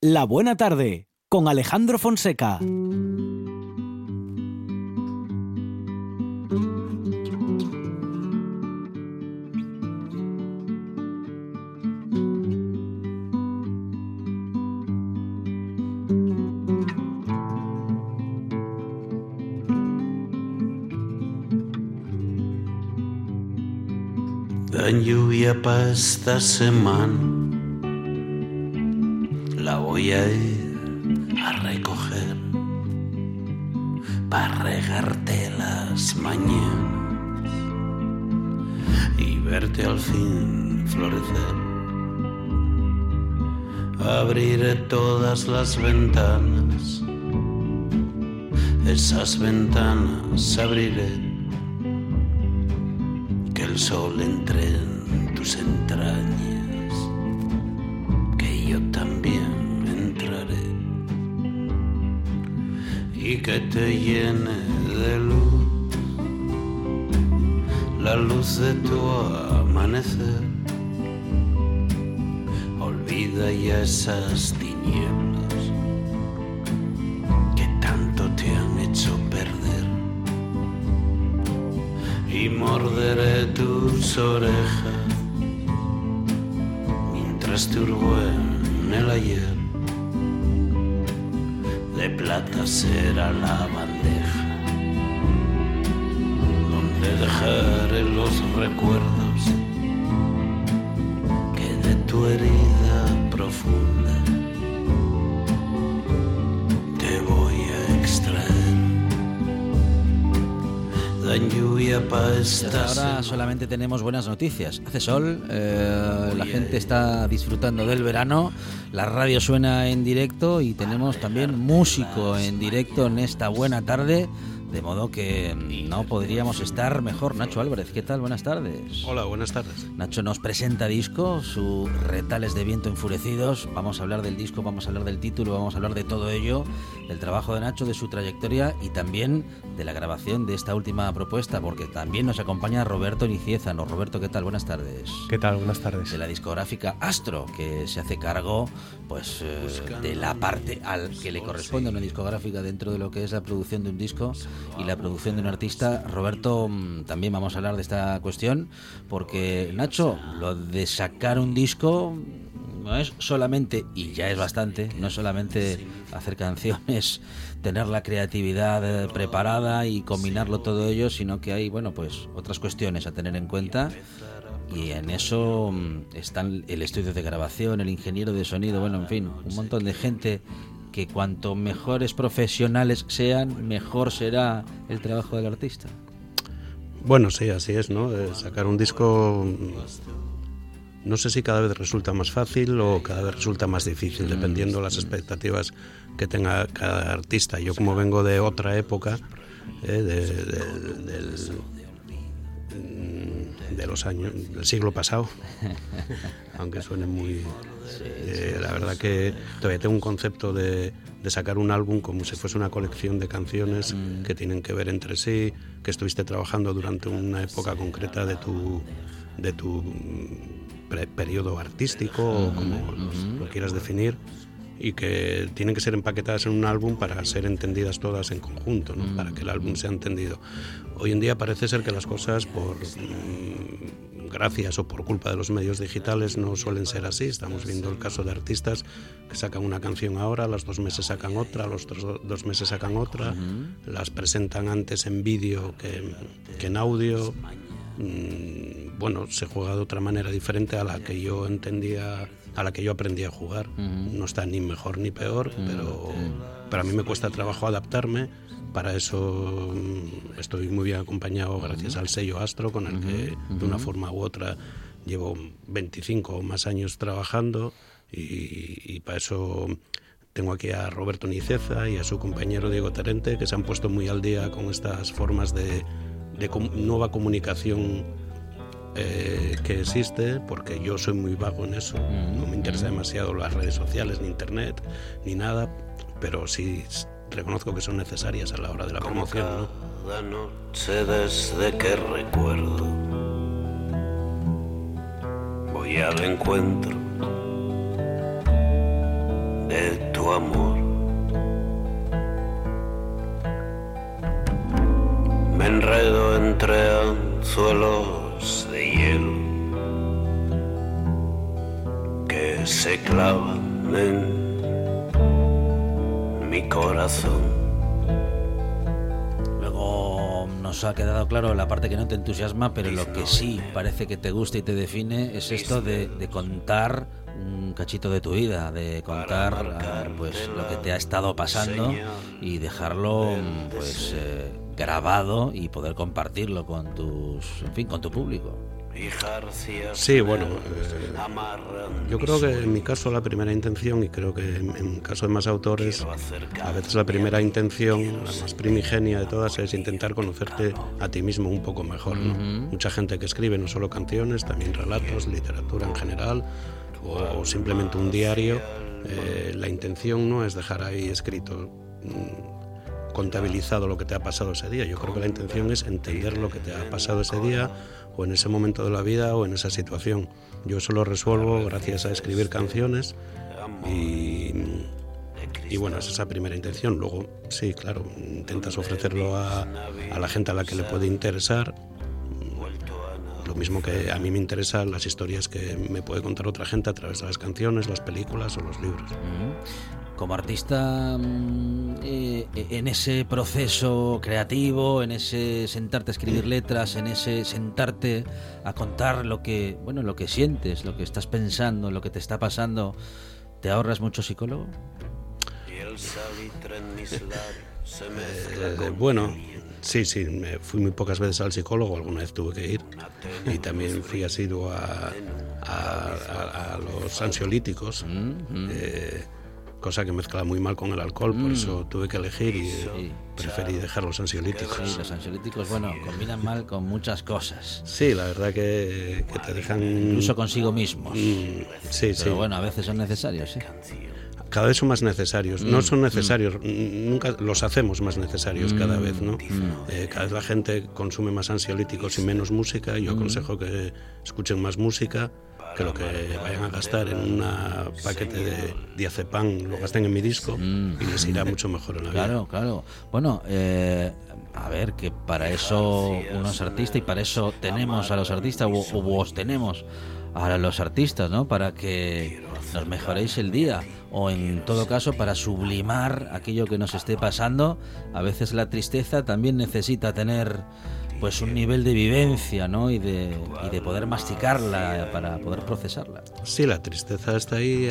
La Buena Tarde con Alejandro Fonseca. Dan lluvia para esta semana, voy a ir a recoger para regarte las mañanas y verte al fin florecer. Abriré todas las ventanas, esas ventanas abriré que el sol entre en tus entrañas, que te llene de luz la luz de tu amanecer. Olvida ya esas tinieblas que tanto te han hecho perder y morderé tus orejas mientras te hurgo en el ayer. Plata será la bandeja donde dejaré los recuerdos que de tu herida Dan lluvia pa' esta Hasta ahora solamente tenemos buenas noticias. Hace sol, eh, la gente está disfrutando del verano, la radio suena en directo y tenemos también músico en directo en esta buena tarde. De modo que no podríamos estar mejor. Nacho Álvarez, ¿qué tal? Buenas tardes. Hola, buenas tardes. Nacho nos presenta disco, sus retales de viento enfurecidos. Vamos a hablar del disco, vamos a hablar del título, vamos a hablar de todo ello, del trabajo de Nacho, de su trayectoria y también de la grabación de esta última propuesta, porque también nos acompaña Roberto Niciezano. Roberto, ¿qué tal? Buenas tardes. ¿Qué tal? Buenas tardes. De la discográfica Astro, que se hace cargo pues eh, de la parte al que le corresponde a una discográfica dentro de lo que es la producción de un disco y la producción de un artista. Roberto, mm, también vamos a hablar de esta cuestión, porque Nacho, lo de sacar un disco no es solamente, y ya es bastante, no es solamente hacer canciones, tener la creatividad eh, preparada y combinarlo todo ello, sino que hay, bueno, pues otras cuestiones a tener en cuenta. Y en eso mm, están el estudio de grabación, el ingeniero de sonido, bueno, en fin, un montón de gente que cuanto mejores profesionales sean, mejor será el trabajo del artista. Bueno, sí, así es, ¿no? Eh, sacar un disco no sé si cada vez resulta más fácil o cada vez resulta más difícil, dependiendo las expectativas que tenga cada artista. Yo como vengo de otra época, eh, de, de- del, mm, de los años del siglo pasado, aunque suene muy... eh, la verdad que todavía tengo un concepto de, de sacar un álbum como si fuese una colección de canciones que tienen que ver entre sí, que estuviste trabajando durante una época concreta de tu, de tu mm, periodo artístico o como los- lo quieras definir y que tienen que ser empaquetadas en un álbum para ser entendidas todas en conjunto, ¿no? para que el álbum sea entendido. Hoy en día parece ser que las cosas, por mm, gracias o por culpa de los medios digitales, no suelen ser así. Estamos viendo el caso de artistas que sacan una canción ahora, a los dos meses sacan otra, a los do- dos meses sacan otra, las presentan antes en vídeo que, que en audio. Mm, bueno, se juega de otra manera diferente a la que yo entendía, a la que yo aprendí a jugar. No está ni mejor ni peor, pero, pero a mí me cuesta trabajo adaptarme. Para eso mm, estoy muy bien acompañado gracias al sello Astro, con el que de una forma u otra llevo 25 o más años trabajando. Y, y para eso tengo aquí a Roberto Niceza y a su compañero Diego Terente, que se han puesto muy al día con estas formas de, de com- nueva comunicación eh, que existe, porque yo soy muy vago en eso. No me interesa demasiado las redes sociales, ni internet, ni nada, pero sí reconozco que son necesarias a la hora de la promoción. ¿no? cada noche desde que recuerdo voy al encuentro de tu amor. Me enredo entre anzuelos de hielo que se clavan en mi corazón. nos ha quedado claro la parte que no te entusiasma, pero lo que sí parece que te gusta y te define es esto de, contar un cachito de tu vida, de contar ah, pues lo que te ha estado pasando y dejarlo pues eh, grabado y poder compartirlo con tus, en fin, con tu público. Sí, bueno, eh, yo creo que en mi caso la primera intención, y creo que en, el caso de más autores, a veces la primera intención, la más primigenia de todas, es intentar conocerte a ti mismo un poco mejor. Mucha gente que escribe no solo canciones, también relatos, literatura en general, o, simplemente un diario, eh, la intención no es dejar ahí escrito mm, contabilizado lo que te ha pasado ese día. Yo creo que la intención es entender lo que te ha pasado ese día, o en ese momento de la vida o en esa situación. Yo eso lo resuelvo gracias a escribir canciones y, y bueno, es esa primera intención. Luego, sí, claro, intentas ofrecerlo a, a la gente a la que le puede interesar. Lo mismo que a mí me interesan las historias que me puede contar otra gente a través de las canciones, las películas o los libros como artista mm, eh, en ese proceso creativo, en ese sentarte a escribir letras, en ese sentarte a contar lo que, bueno, lo que sientes, lo que estás pensando, lo que te está pasando, ¿te ahorras mucho psicólogo? Eh, bueno, sí, sí, me fui muy pocas veces al psicólogo, alguna vez tuve que ir y también fui asiduo a, a, a, los ansiolíticos. Mm, mm. Eh, cosa que mezcla muy mal con el alcohol, por mm. eso tuve que elegir y preferí dejar los ansiolíticos. Sí, los ansiolíticos, bueno, combinan mal con muchas cosas. Sí, la verdad que, te dejan... Incluso consigo mismos. Mm, sí, Pero bueno, a veces son necesarios, ¿eh? cada vez son más necesarios. no mm, son necesarios, nunca los hacemos más necesarios cada vez, ¿no? Eh, cada vez la gente consume más ansiolíticos y menos música. Yo aconsejo que escuchen más música que lo que vayan a gastar en un paquete de diazepam lo gasten en mi disco y les irá mucho mejor en la vida. Claro, claro. Bueno, eh, a ver, que para eso uno es artista y para eso tenemos a los artistas, o, vos tenemos a los artistas, ¿no? Para que nos mejoréis el día o en todo caso para sublimar aquello que nos esté pasando. A veces la tristeza también necesita tener pues un nivel de vivencia ¿no? y, de, y de poder masticarla para poder procesarla. Sí, la tristeza está ahí,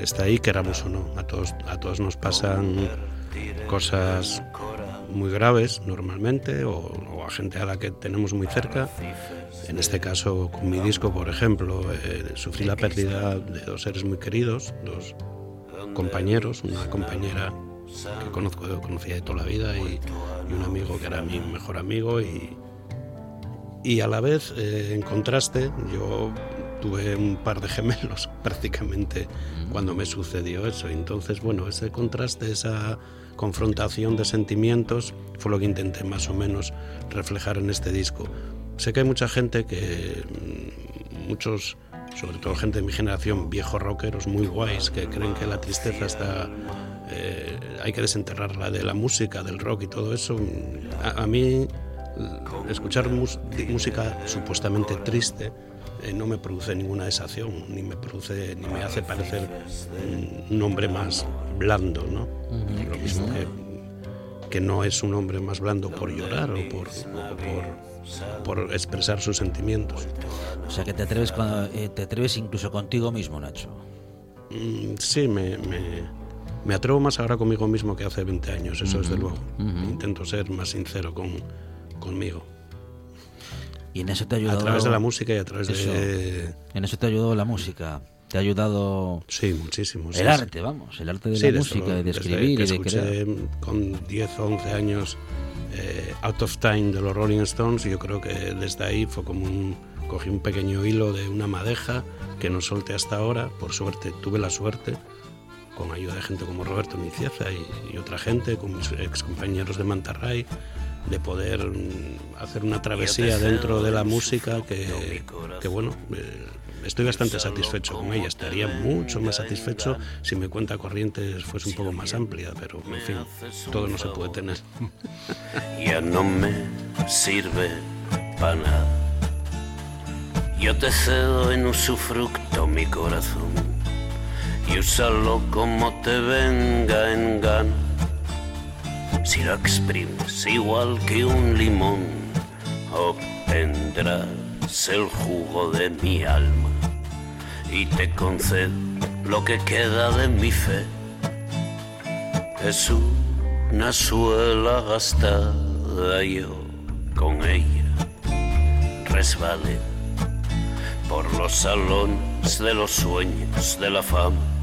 está ahí queramos o no. A todos, a todos nos pasan cosas muy graves normalmente o, a gente a la que tenemos muy cerca. En este caso, con mi disco, por ejemplo, eh, sufrí la pérdida de dos seres muy queridos, dos compañeros, una compañera que conozco, conocía de toda la vida y, un amigo que era mi mejor amigo y, y a la vez, eh, en contraste, yo tuve un par de gemelos prácticamente cuando me sucedió eso. Entonces, bueno, ese contraste, esa confrontación de sentimientos fue lo que intenté más o menos reflejar en este disco. Sé que hay mucha gente que, mm, muchos, sobre todo gente de mi generación, viejos rockeros muy guays, que creen que la tristeza está eh, hay que desenterrarla de la música, del rock y todo eso. A, mí escuchar música supuestamente triste eh, no me produce ninguna desación, ni me produce, ni me hace parecer un hombre más blando, ¿no? Lo mismo que, que no es un hombre más blando por llorar o por, por, expresar sus sentimientos. O sea que te atreves, eh, te atreves incluso contigo mismo, Nacho. Mm, sí, me, me atrevo más ahora conmigo mismo que hace 20 años, eso es de luego. Intento ser más sincero con, conmigo. Y en eso te ha ayudado. A través de la música y a través de. En eso te ha ayudado la música. Te ha ayudado. Sí, muchísimo. El arte, vamos, el arte de la música, de escribir y de crear. Con 10 o 11 años, eh, Out of Time de los Rolling Stones, yo creo que desde ahí fue como un. Cogí un pequeño hilo de una madeja que no solté hasta ahora, por suerte, tuve la suerte con ayuda de gente como Roberto Micieza y, otra gente, con mis ex compañeros de Mantarray, de poder mm, hacer una travesía dentro de la música que, bueno, eh, estoy bastante satisfecho con ella. Estaría mucho más satisfecho si mi cuenta corriente fuese un poco más amplia, pero en fin, todo no se puede tener. Ya no me sirve para nada. Yo te cedo en usufructo mi corazón y úsalo como te venga en gana. Si lo exprimes igual que un limón, obtendrás el jugo de mi alma y te concedo lo que queda de mi fe. Es una suela gastada yo con ella resbalé por los salones de los sueños de la fama.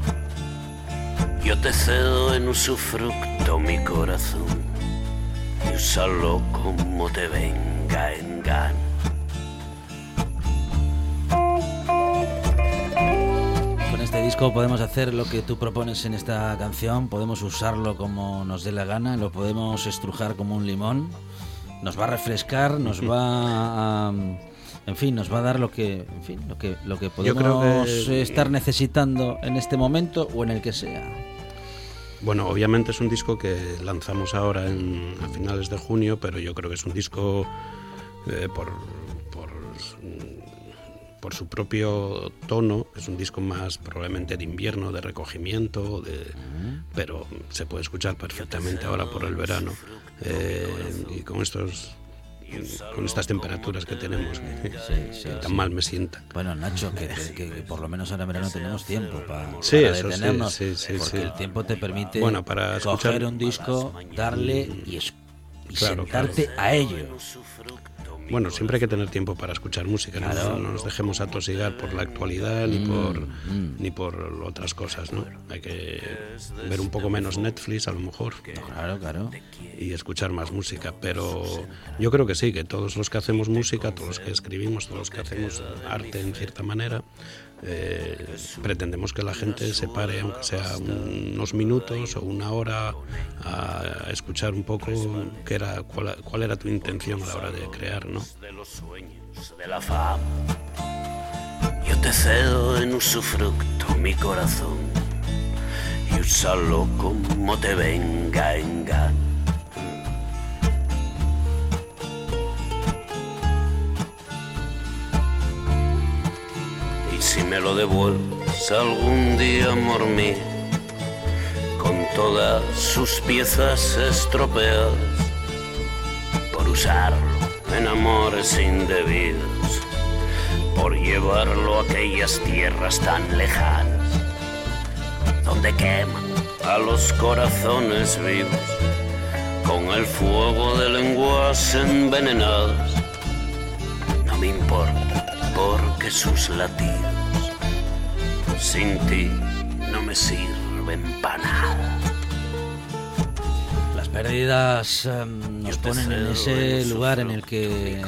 Yo te cedo en usufructo mi corazón y úsalo como te venga en gana. Con este disco podemos hacer lo que tú propones en esta canción, podemos usarlo como nos dé la gana, lo podemos estrujar como un limón, nos va a refrescar, nos va a en fin, nos va a dar lo que, en fin, lo que, lo que podemos estar necesitando en este momento o en el que sea. Bueno, obviamente es un disco que lanzamos ahora en, a finales de junio, pero yo creo que es un disco eh, por, por, por, su propio tono, es un disco más probablemente de invierno, de recogimiento, de, pero se puede escuchar perfectamente ahora por el verano. Eh, y con estos con estas temperaturas que tenemos, que, tan mal me sienta. Bueno, Nacho, que, por lo menos ahora en verano tenemos tiempo para, detenernos, porque el tiempo te permite bueno, para coger un disco, darle y, sentarte a ello. Bueno, siempre hay que tener tiempo para escuchar música, no, nos dejemos atosigar por la actualidad ni mm, por mm. ni por otras cosas, ¿no? Hay que ver un poco menos Netflix a lo mejor. Claro, claro. Y escuchar más música, pero yo creo que sí, que todos los que hacemos música, todos los que escribimos, todos los que hacemos arte en cierta manera, eh, pretendemos que la gente se pare, aunque sea unos minutos o una hora, a escuchar un poco qué era, cuál, era tu intención a la hora de crear, ¿no? De los sueños de la fama. Yo te cedo en usufructo mi corazón y úsalo como te venga en gana me lo devuelves algún día, amor mío, con todas sus piezas estropeadas, por usarlo en amores indebidos, por llevarlo a aquellas tierras tan lejanas, donde queman a los corazones vivos con el fuego de lenguas envenenadas. No me importa porque sus latidos sin ti no me sirven para nada. Las pérdidas em, nos ponen en ese lugar en el que,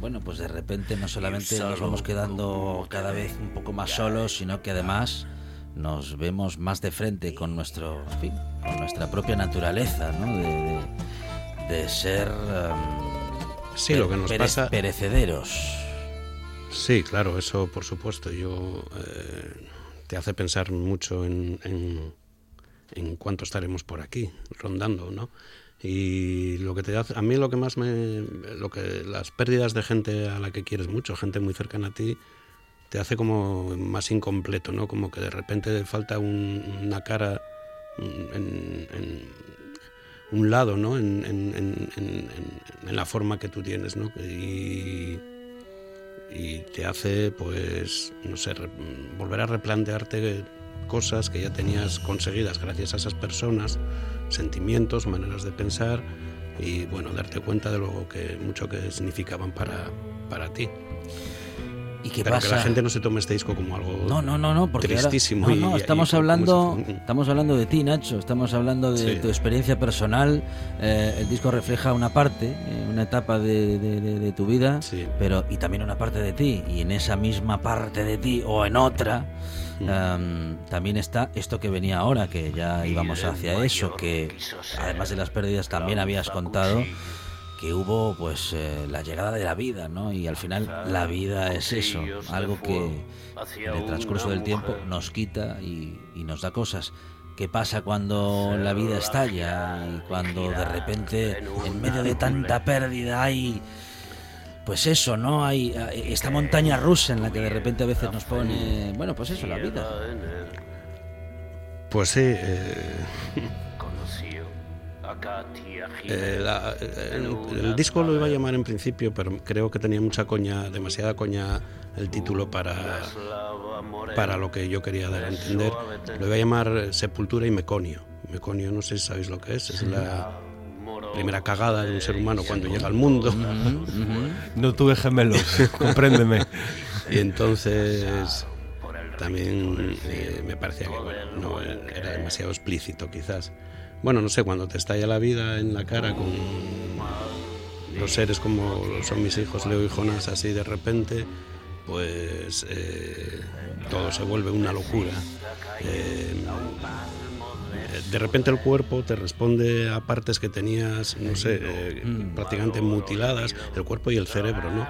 bueno, pues de repente no solamente nos vamos quedando cada vez un poco más solos, sino que además nos vemos más de frente con nuestro, con nuestra propia naturaleza, ¿no? De, ser em, sí, lo que nos pasa perecederos. Sí, claro, eso por supuesto. Yo eh, te hace pensar mucho en, en, cuánto estaremos por aquí, rondando, ¿no? Y lo que te hace, a mí lo que más me, lo que las pérdidas de gente a la que quieres mucho, gente muy cercana a ti, te hace como más incompleto, ¿no? Como que de repente falta una cara en, un lado, ¿no? En, en, la forma que tú tienes, ¿no? Y, y te hace, pues, no sé, volver a replantearte cosas que ya tenías conseguidas gracias a esas personas, sentimientos, maneras de pensar y, bueno, darte cuenta de lo que mucho que significaban para, para ti. ¿Y qué Pero pasa? que la gente no se tome este disco como algo no, no, no, no, porque tristísimo. no, no, estamos hablando, estamos hablando de ti, Nacho. Estamos hablando de tu experiencia personal. Eh, el disco refleja una parte, eh, una etapa de, de, tu vida, pero y también una parte de ti. Y en esa misma parte de ti o en otra. Em, también está esto que venía ahora, que ya íbamos hacia eso, que además de las pérdidas también habías contado que hubo pues eh, la llegada de la vida, ¿no? Y al final la vida es eso, algo que en el transcurso del tiempo nos quita y, y nos da cosas. ¿Qué pasa cuando la vida estalla y cuando de repente en medio de tanta pérdida hay pues eso, ¿no? Hay esta montaña rusa en la que de repente a veces nos pone, bueno, pues eso, la vida. Pues sí. Eh, eh, la- el, el disco lo iba a llamar en principio, pero creo que tenía mucha coña, demasiada coña el título para, para lo que yo quería dar a entender. Lo iba a llamar Sepultura y Meconio. Meconio, no sé si sabéis lo que es, es la primera cagada de un ser humano cuando llega al mundo. No tuve gemelos, compréndeme. Y entonces también eh, me parecía que bueno, no era demasiado explícito quizás. Bueno, no sé, cuando te estalla la vida en la cara con los seres como son mis hijos Leo y Jonas así de repente, pues eh, todo se vuelve una locura. Eh, de repente el cuerpo te responde a partes que tenías, no sé, eh, prácticamente mutiladas, el cuerpo y el cerebro, ¿no?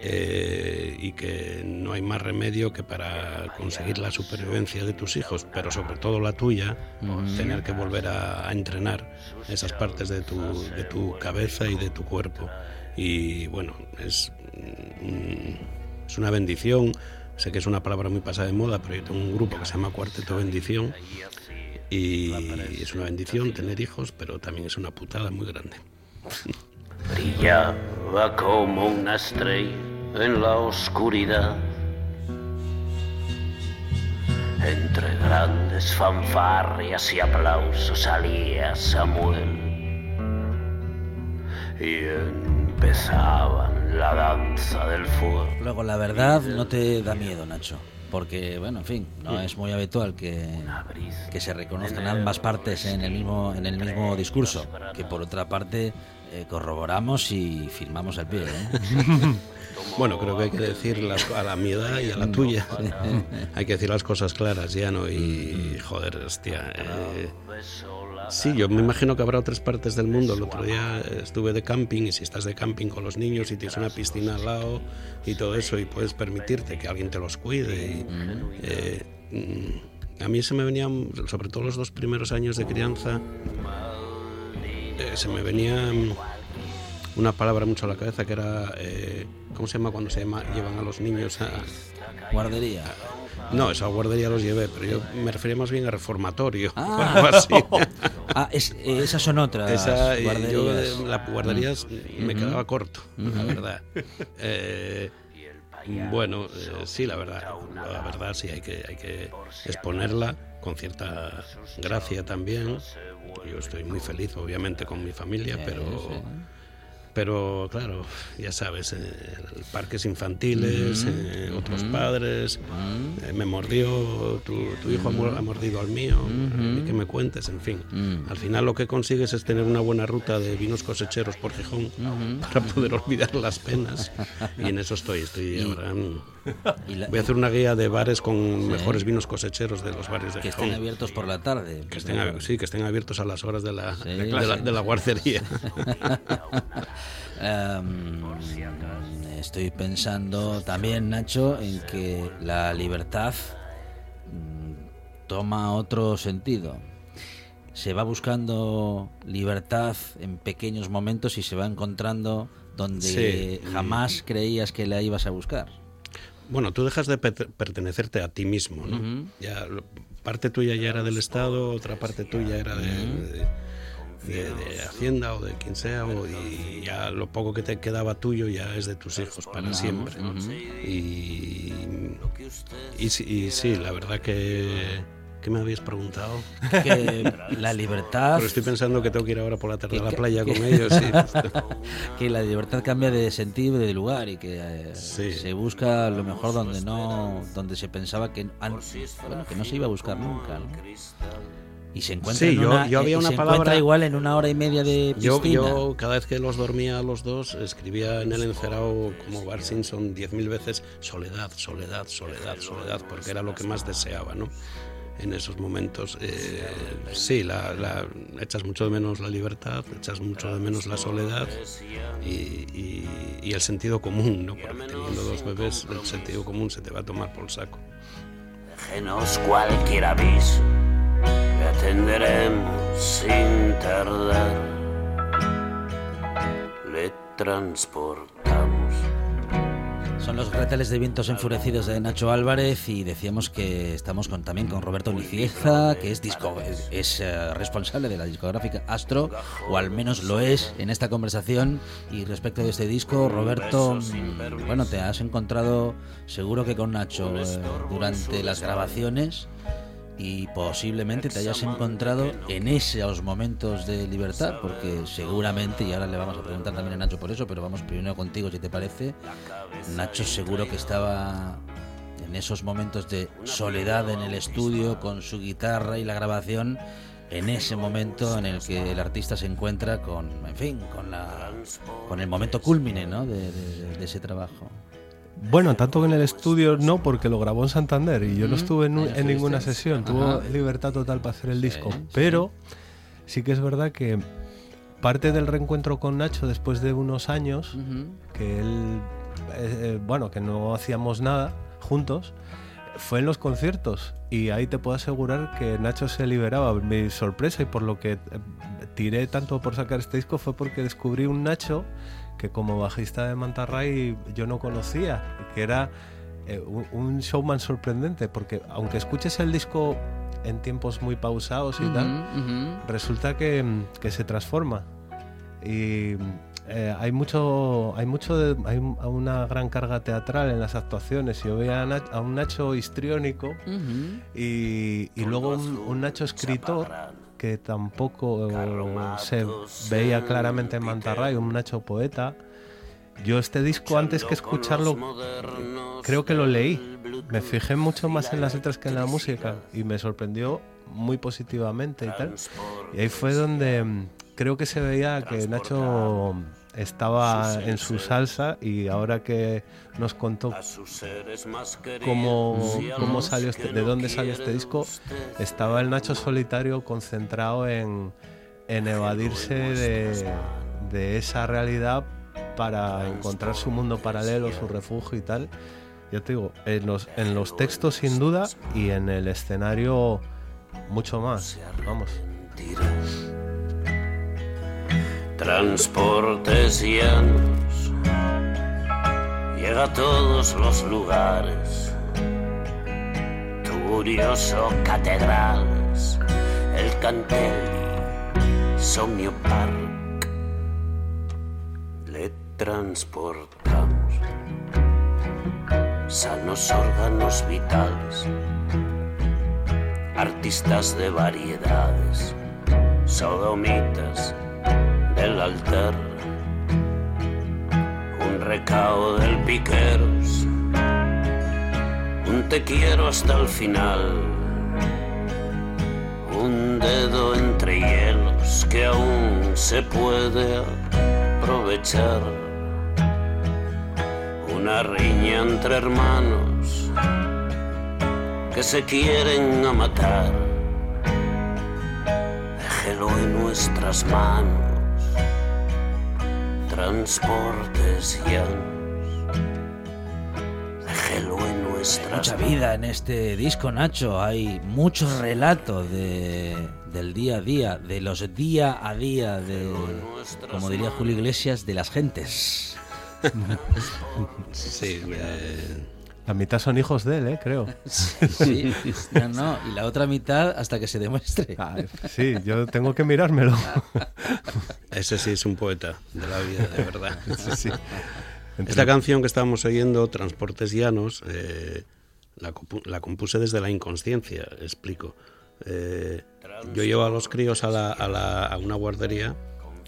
Eh, y que no hay más remedio que para conseguir la supervivencia de tus hijos, pero sobre todo la tuya, tener que volver a, a entrenar esas partes de tu, de tu cabeza y de tu cuerpo. Y bueno, es, mm, es una bendición. Sé que es una palabra muy pasada de moda, pero yo tengo un grupo que se llama Cuarteto Bendición. Y es una bendición tener hijos, pero también es una putada muy grande. Brillaba como una estrella en la oscuridad. Entre grandes fanfarrias y aplausos salía Samuel. Y empezaban la danza del fuego. Luego la verdad no te da miedo, Nacho. Porque, bueno, en fin, no es muy habitual que, que se reconozcan ambas partes en el mismo, en el mismo discurso. Que por otra parte eh, corroboramos y firmamos el pie. ¿eh? Bueno, creo que hay que decir las- a la mi edad y a la tuya. hay que decir las cosas claras ya, ¿no? Y, joder, hostia. eh, sí, yo me imagino que habrá otras partes del mundo. El otro día estuve de camping y si estás de camping con los niños y tienes una piscina al lado y todo eso y puedes permitirte que alguien te los cuide. y, eh, a mí se me venían, sobre todo los dos primeros años de crianza, eh, se me venía mm, una palabra mucho a la cabeza que era, eh, ¿cómo se llama cuando se llama, llevan a los niños a... Guardería. No, esa guardería los llevé, pero yo me refería más bien a reformatorio o Ah. algo así. Ah, es- eh, esas son otras Esa, yo guarderías. eh, la guardería me quedaba corto, la verdad. Eh, bueno, eh, sí, la verdad, la verdad sí hay que, hay que exponerla con cierta gracia también. Yo estoy muy feliz, obviamente, con mi familia, pero pero claro, ya sabes, eh, parques infantiles, eh, otros padres, eh, me mordió, tu, tu hijo ha mordido al mío, y que me cuentes, en fin. Al final lo que consigues es tener una buena ruta de vinos cosecheros por Gijón para poder olvidar las penas. Y en eso estoy, estoy ahora... Voy a hacer una guía de bares con mejores vinos cosecheros de los barrios de que estén abiertos por la tarde. Que estén, sí, que estén abiertos a las horas de la, Sí, de la, de la guardería. Em, estoy pensando también, Nacho, en que la libertad mm, toma otro sentido. Se va buscando libertad en pequeños momentos y se va encontrando donde Sí. jamás creías que la ibas a buscar. Bueno, tú dejas de perte- pertenecerte a ti mismo, ¿no? Ya parte tuya ya era del Estado, otra parte tuya era de, de- de- de Hacienda o de quien sea, o- y ya lo poco que te quedaba tuyo ya es de tus hijos para siempre. Y, y, sí- y sí, la verdad que... ¿Qué me habías preguntado? Que la libertad, Pero estoy pensando que tengo que ir ahora por la tarde a la que- playa que- con ellos. sí. que la libertad cambia de sentido y de lugar y que eh, Sí. se busca lo mejor donde no donde se pensaba que an- bueno, que no se iba a buscar nunca ¿no? y se encuentra Sí, en yo- una, yo había y una se palabra- encuentra igual en una hora y media de Yo, piscina yo cada vez que los dormía a los dos escribía en el encerado como Bart Simpson diez mil veces soledad, soledad, soledad, soledad, porque era lo que más deseaba, ¿no? En esos momentos. Eh, sí, la, echas mucho de menos la libertad, echas mucho de menos la soledad y, el sentido común, ¿no? porque teniendo dos bebés el sentido común se te va a tomar por el saco. Déjenos cualquier aviso, le atenderemos sin tardar, le transportamos son los reteles de vientos enfurecidos de Nacho Álvarez y decíamos que estamos con, también con Roberto Licieza, que es, disco, es, eh, responsable de la discográfica Astro, o al menos lo es en esta conversación. Y respecto de este disco, Roberto, mm, bueno, te has encontrado seguro que con Nacho eh, durante las grabaciones y posiblemente te hayas encontrado en esos momentos de libertad, porque seguramente, y ahora le vamos a preguntar también a Nacho por eso, pero vamos primero contigo si te parece, Nacho seguro que estaba en esos momentos de soledad en el estudio con su guitarra y la grabación, en ese momento en el que el artista se encuentra con, en fin, con, la, con el momento culmine ¿no? de ese trabajo. Bueno, tanto en el estudio no, porque lo grabó en Santander y yo no estuve en, ninguna sesión. Tuvo libertad total para hacer el disco. pero sí. que es verdad que parte del reencuentro con Nacho después de unos años, que él, eh, eh, bueno, que no hacíamos nada juntos, fue en los conciertos. Y ahí te puedo asegurar que Nacho se liberaba. Mi sorpresa y por lo que eh, tiré tanto por sacar este disco fue porque descubrí un Nacho que como bajista de Mantarray yo no conocía, que era eh, un, showman sorprendente, porque aunque escuches el disco en tiempos muy pausados y tal, resulta que, se transforma. Y eh, hay mucho, hay mucho de, hay una gran carga teatral en las actuaciones. Yo veía a, un Nacho histriónico y, luego un Nacho escritor que tampoco se veía claramente en Mantarray, un Nacho poeta. Yo este disco antes que escucharlo creo que lo leí. Me fijé mucho más en las letras que en la música y me sorprendió muy positivamente y tal. Y ahí fue donde mm, creo que se veía que Nacho estaba en su salsa y ahora que nos contó cómo, cómo salió este, de dónde salió este disco, estaba el Nacho solitario concentrado en, en evadirse de, de, esa realidad para encontrar su mundo paralelo, su refugio y tal. Ya te digo, en los, en los textos sin duda y en el escenario mucho más. Vamos transportes llanos, llega a todos los lugares, curioso catedrales, el Cantelli, Somnio Park, le transportamos sanos órganos vitales, artistas de variedades, sodomitas, el altar, un recao del piqueros, un te quiero hasta el final, un dedo entre hielos que aún se puede aprovechar, una riña entre hermanos que se quieren a matar. Déjelo en nuestras manos transportes Mucha vida en este disco, Nacho. Hay mucho relato de, del día a día, de los día a día, de, como diría Julio Iglesias, de las gentes. sí, la mitad son hijos de él, ¿eh? creo. Sí, no, no, y la otra mitad hasta que se demuestre. Ah, sí, yo tengo que mirármelo. Ese sí es un poeta de la vida, de verdad. Sí, Esta canción que estábamos oyendo, Transportes Llanos, eh, la, compuse desde la inconsciencia, explico. Eh, yo llevo a los críos a, a una guardería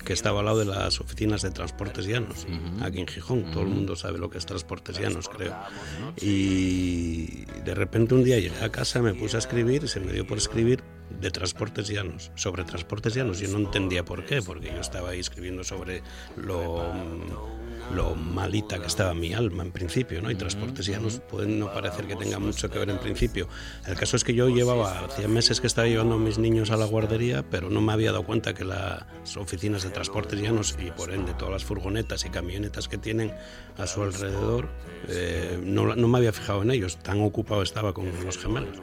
que estaba al lado de las oficinas de transportes llanos, aquí en Gijón. Todo el mundo sabe lo que es transportes llanos, creo. Y de repente un día llegué a casa, me puse a escribir, y se me dio por escribir de transportes llanos, sobre transportes llanos. Yo no entendía por qué, porque yo estaba ahí escribiendo sobre lo lo malita que estaba mi alma en principio, ¿no? Y Transportes ya nos pueden no parecer que tenga mucho que ver en principio. El caso es que yo llevaba, hacía meses que estaba llevando a mis niños a la guardería, pero no me había dado cuenta que las oficinas de Transportes Llanos y por ende todas las furgonetas y camionetas que tienen a su alrededor, eh, no, no me había fijado en ellos, tan ocupado estaba con los gemelos.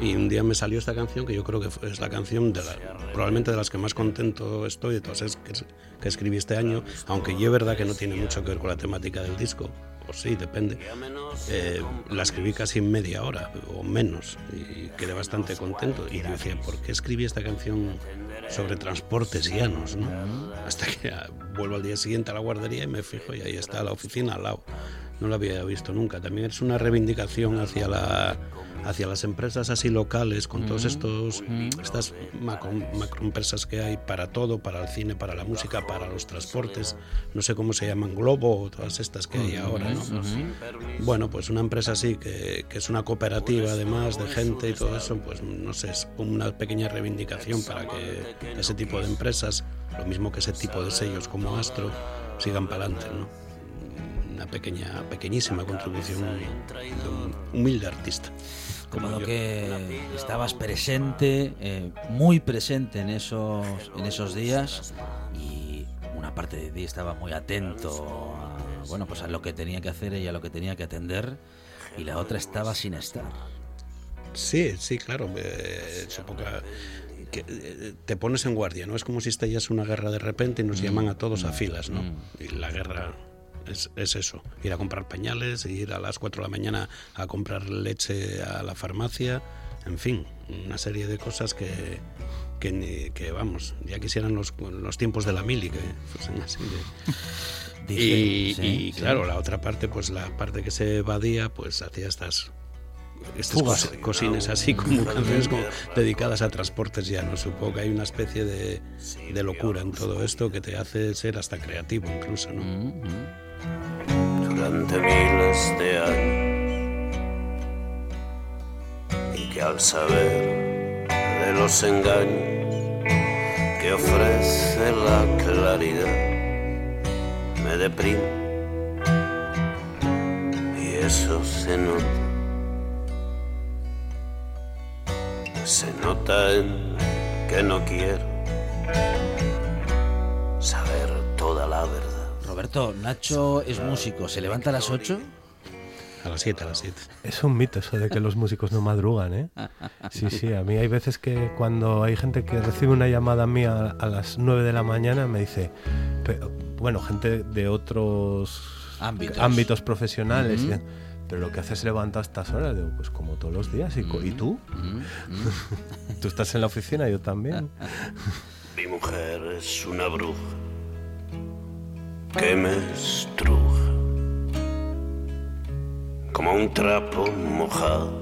Y un día me salió esta canción que yo creo que es la canción de la, probablemente de las que más contento estoy de todas que, que escribí este año, aunque yo es verdad que no tiene mucho que ver con la temática del disco, o sí, depende. Eh, la escribí casi en media hora o menos y quedé bastante contento. Y decía, ¿por qué escribí esta canción sobre transportes llanos? ¿no? Hasta que vuelvo al día siguiente a la guardería y me fijo y ahí está la oficina al lado. No la había visto nunca. También es una reivindicación hacia la hacia las empresas así locales, con todos estos estas macro, empresas que hay para todo, para el cine, para la música, para los transportes, no sé cómo se llaman, Globo o todas estas que hay ahora, ¿no? Bueno, pues una empresa así que, que, es una cooperativa además de gente y todo eso, pues no sé, es una pequeña reivindicación para que ese tipo de empresas, lo mismo que ese tipo de sellos como Astro, sigan para adelante, ¿no? Una pequeña, pequeñísima contribución de un humilde artista como que estabas presente, eh, muy presente en esos, en esos días y una parte de ti estaba muy atento a, bueno, pues a lo que tenía que hacer y a lo que tenía que atender y la otra estaba sin estar. Sí, sí, claro. Eh, que eh, te pones en guardia, ¿no? Es como si estallas una guerra de repente y nos mm, llaman a todos a mm, filas, ¿no? Mm. Y la guerra es, eso, ir a comprar pañales, ir a las 4 de la mañana a comprar leche a la farmacia, en fin, una serie de cosas que, que, vamos, ya quisieran los, los tiempos de la mili que fuesen así y, claro, la otra parte, pues la parte que se evadía, pues hacía estas estas cosines así como canciones como dedicadas a transportes ya no supongo que hay una especie de, de, locura en todo esto que te hace ser hasta creativo incluso ¿no? Mm-hmm. Durante miles de años y que al saber de los engaños que ofrece la claridad me deprime y eso se nota se nota en que no quiero saber toda la verdad Roberto, Nacho es músico, ¿se levanta a las 8? A las 7, a las 7. Es un mito eso de que los músicos no madrugan, ¿eh? Sí, sí, a mí hay veces que cuando hay gente que recibe una llamada mía a las 9 de la mañana me dice, bueno, gente de otros ámbitos, profesionales, pero lo que haces es levantar a estas horas, digo, pues como todos los días, ¿y, ¿y tú? tú estás en la oficina, yo también. Mi mujer es una bruja que me estruja como un trapo mojado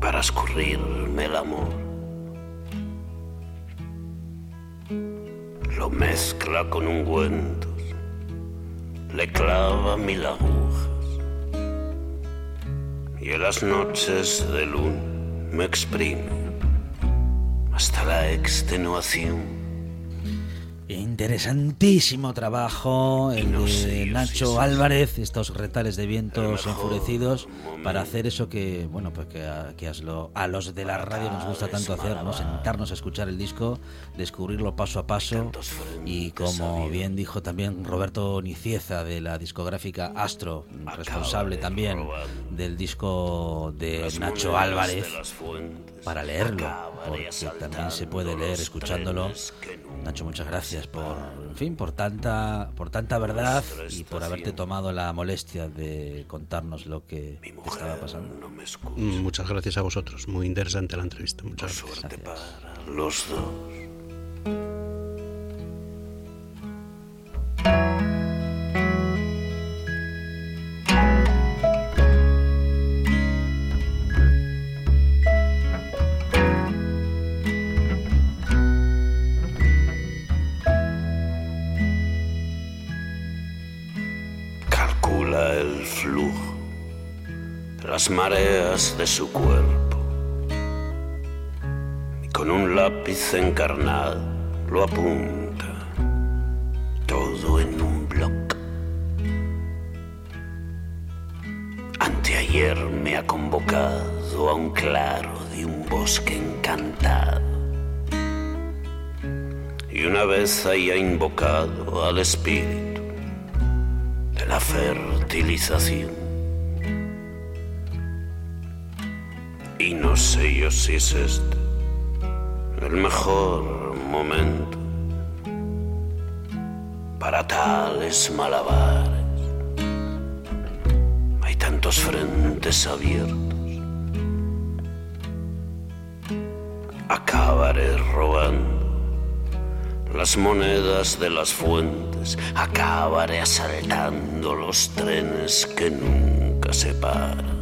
para escurrirme el amor. Lo mezcla con ungüentos, le clava mil agujas y en las noches de luna me exprimo hasta la extenuación. Interesantísimo trabajo el de Nacho Álvarez, estos retales de vientos enfurecidos, para hacer eso que, bueno, pues que, a, los de la radio nos gusta tanto hacer, ¿no? Sentarnos a escuchar el disco, descubrirlo paso a paso. Y como bien dijo también Roberto Nicieza de la discográfica Astro, responsable también del disco de Nacho Álvarez, para leerlo, porque también se puede leer escuchándolo. Nacho, muchas gracias por, en fin, por tanta, por tanta verdad y por haberte tomado la molestia de contarnos lo que estaba pasando. Mm, muchas gracias a vosotros, muy interesante la entrevista. Muchas gracias. los dos. mareas de su cuerpo. Y con un lápiz encarnado lo apunta todo en un bloc. Anteayer me ha convocado a un claro de un bosque encantado. Y una vez haya invocado al espíritu de la fertilización Y no sé yo si es este el mejor momento para tales malabares. Hay tantos frentes abiertos. Acabaré robando las monedas de las fuentes. Acabaré asaltando los trenes que nunca se paran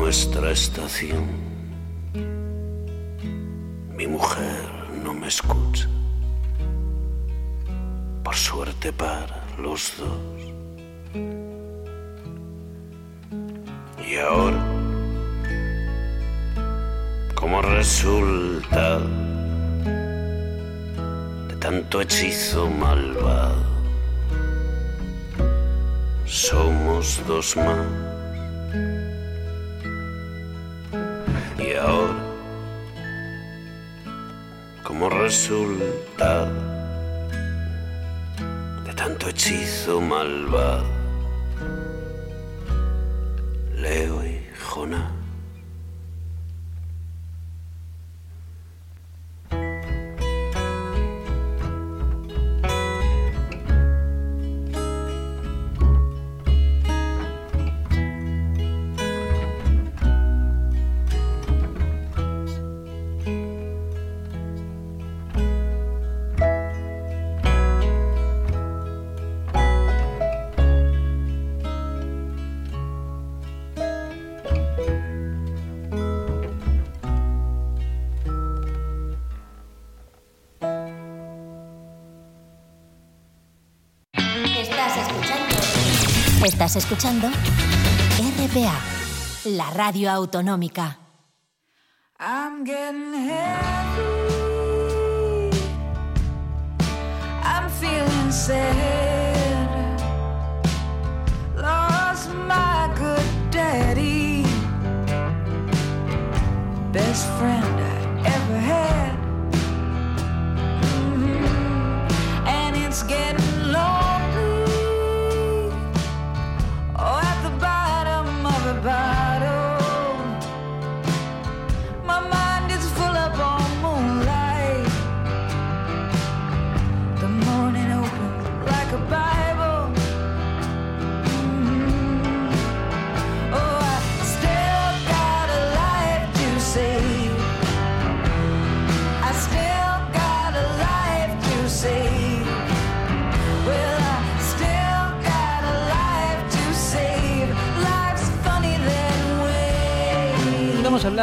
nuestra estación. Mi mujer no me escucha por suerte para los dos. Y ahora, como resultado de tanto hechizo malvado, somos dos más. Resultado tanto hechizo malvado. Leo y Jonás. Estás escuchando RPA, la radio autonómica. I'm getting heavy. I'm feeling sad. Lost my good daddy. Best friend I ever had. Mm -hmm. And it's getting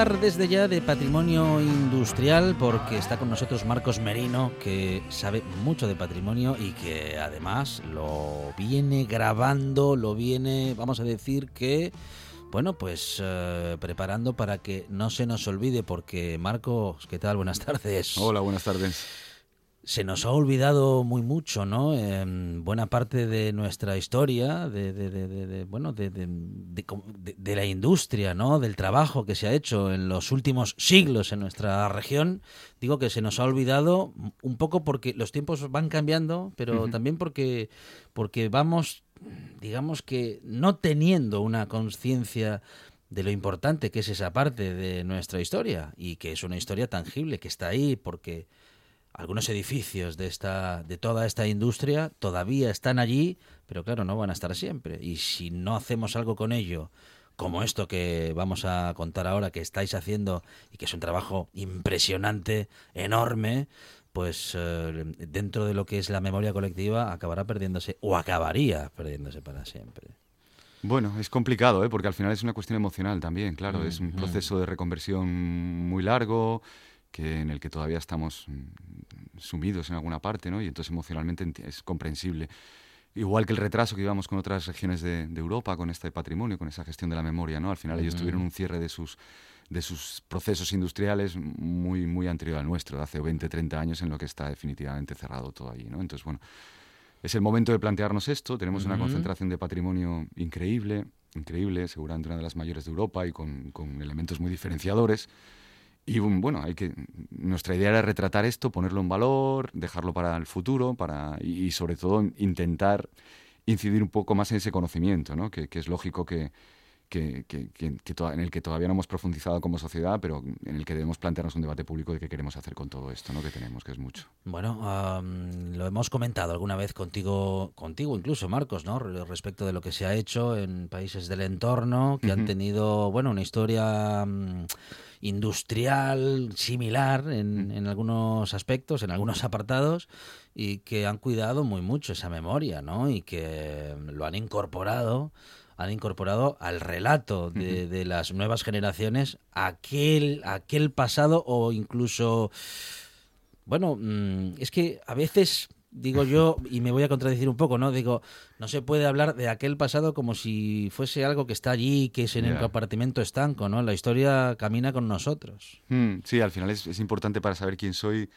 desde ya de patrimonio industrial porque está con nosotros Marcos Merino, que sabe mucho de patrimonio y que además lo viene grabando, lo viene, vamos a decir que, bueno, pues eh, preparando para que no se nos olvide porque Marcos, ¿qué tal? Buenas tardes. Hola, buenas tardes. Se nos ha olvidado muy mucho, ¿no? En buena parte de nuestra historia, de, de- de- de- de- bueno, de, de- de com- de- de la industria, ¿no? Del trabajo que se ha hecho en los últimos siglos en nuestra región. Digo que se nos ha olvidado un poco porque los tiempos van cambiando, pero también porque, porque vamos, digamos que no teniendo una conciencia de lo importante que es esa parte de nuestra historia y que es una historia tangible que está ahí porque algunos edificios de esta de toda esta industria todavía están allí, pero claro, no van a estar siempre y si no hacemos algo con ello, como esto que vamos a contar ahora que estáis haciendo y que es un trabajo impresionante, enorme, pues eh, dentro de lo que es la memoria colectiva acabará perdiéndose o acabaría perdiéndose para siempre. Bueno, es complicado, ¿eh? porque al final es una cuestión emocional también, claro. es un Mm, proceso de reconversión muy largo, que en el que todavía estamos mm, sumidos en alguna parte, ¿no? Y entonces emocionalmente es comprensible. Igual que el retraso que llevamos con otras regiones de, de Europa, con este patrimonio, con esa gestión de la memoria, ¿no? Al final ellos tuvieron un cierre de sus de sus procesos industriales muy muy anterior al nuestro, de hace 20, 30 años en lo que está definitivamente cerrado todo allí, ¿no? Entonces, bueno, es el momento de plantearnos esto. Tenemos una Ujú. concentración de patrimonio increíble. increíble, seguramente una de las mayores de Europa y con, con elementos muy diferenciadores. Y bueno, hay que, nuestra idea era retratar esto, ponerlo en valor, dejarlo para el futuro para, y, sobre todo intentar incidir un poco más en ese conocimiento, ¿no? que es lógico que, que, que, que- toda- en el que todavía no hemos profundizado como sociedad, pero en el que debemos plantearnos un debate público de qué queremos hacer con todo esto, ¿no? que tenemos, que es mucho. Bueno, am, lo hemos comentado alguna vez contigo, contigo incluso, Marcos, ¿no? Re- Respecto de lo que se ha hecho en países del entorno que han Ujú. tenido, bueno, una historia mm, industrial similar en, en algunos aspectos, en algunos apartados, y que han cuidado muy mucho esa memoria, ¿no? Y que lo han incorporado han incorporado al relato de, de las nuevas generaciones aquel, aquel pasado o incluso bueno, mm, es que a veces digo yo, y me voy a contradecir un poco, ¿no? Digo, no se puede hablar de aquel pasado como si fuese algo que está allí, que es en el compartimento estanco, ¿no? La historia camina con nosotros. Mm, sí, al final es, es importante para saber quién soy,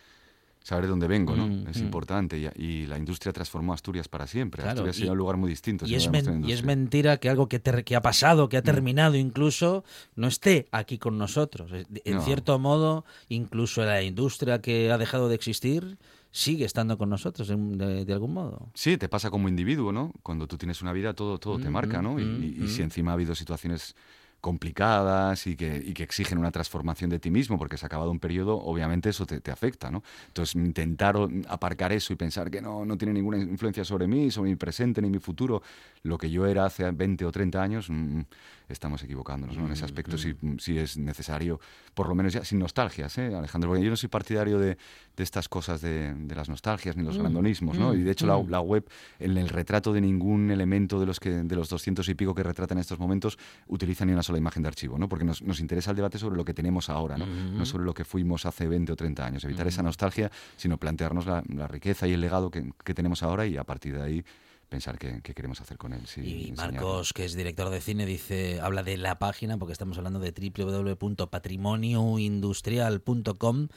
saber de dónde vengo, ¿no? Mm, es mm. importante. Y, y la industria transformó Asturias para siempre. Claro, Asturias y- sería un lugar muy distinto. Y es, men- y mentira que algo que, ter- que ha pasado, Mm. que ha terminado incluso, no esté aquí con nosotros. En No. cierto modo, incluso la industria que ha dejado de existir sigue estando con nosotros en- de, de algún modo. Sí, te pasa como individuo, ¿no? Cuando tú tienes una vida, todo, todo te Mm, marca, ¿no? Y, mm, si mm. encima ha habido situaciones complicadas y que, y que exigen una transformación de ti mismo porque se ha acabado un periodo, obviamente eso te, te afecta, ¿no? Entonces, intentar aparcar eso y pensar que no, no tiene ninguna influencia sobre mí, sobre mi presente ni mi futuro, lo que yo era hace 20 o 30 años, mm, estamos equivocándonos, ¿no? En ese aspecto sí, sí es necesario, por lo menos ya sin nostalgias, ¿eh, Alejandro? Porque yo no soy partidario de, de estas cosas de, de las nostalgias ni los grandonismos, ¿no? Y de hecho la, la web, en el retrato de ningún elemento de los, que, de los 200 y pico que retratan en estos momentos, utiliza ni una sola imagen de archivo, ¿no? Porque nos, nos interesa el debate sobre lo que tenemos ahora, ¿no? No sobre lo que fuimos hace 20 o 30 años. Evitar esa nostalgia, sino plantearnos la, la riqueza y el legado que, que tenemos ahora y a partir de ahí pensar qué, qué queremos hacer con él. sí, Y. Marcos, que es director de cine, dice, habla de la página, porque estamos hablando de www.patrimonioindustrial.com,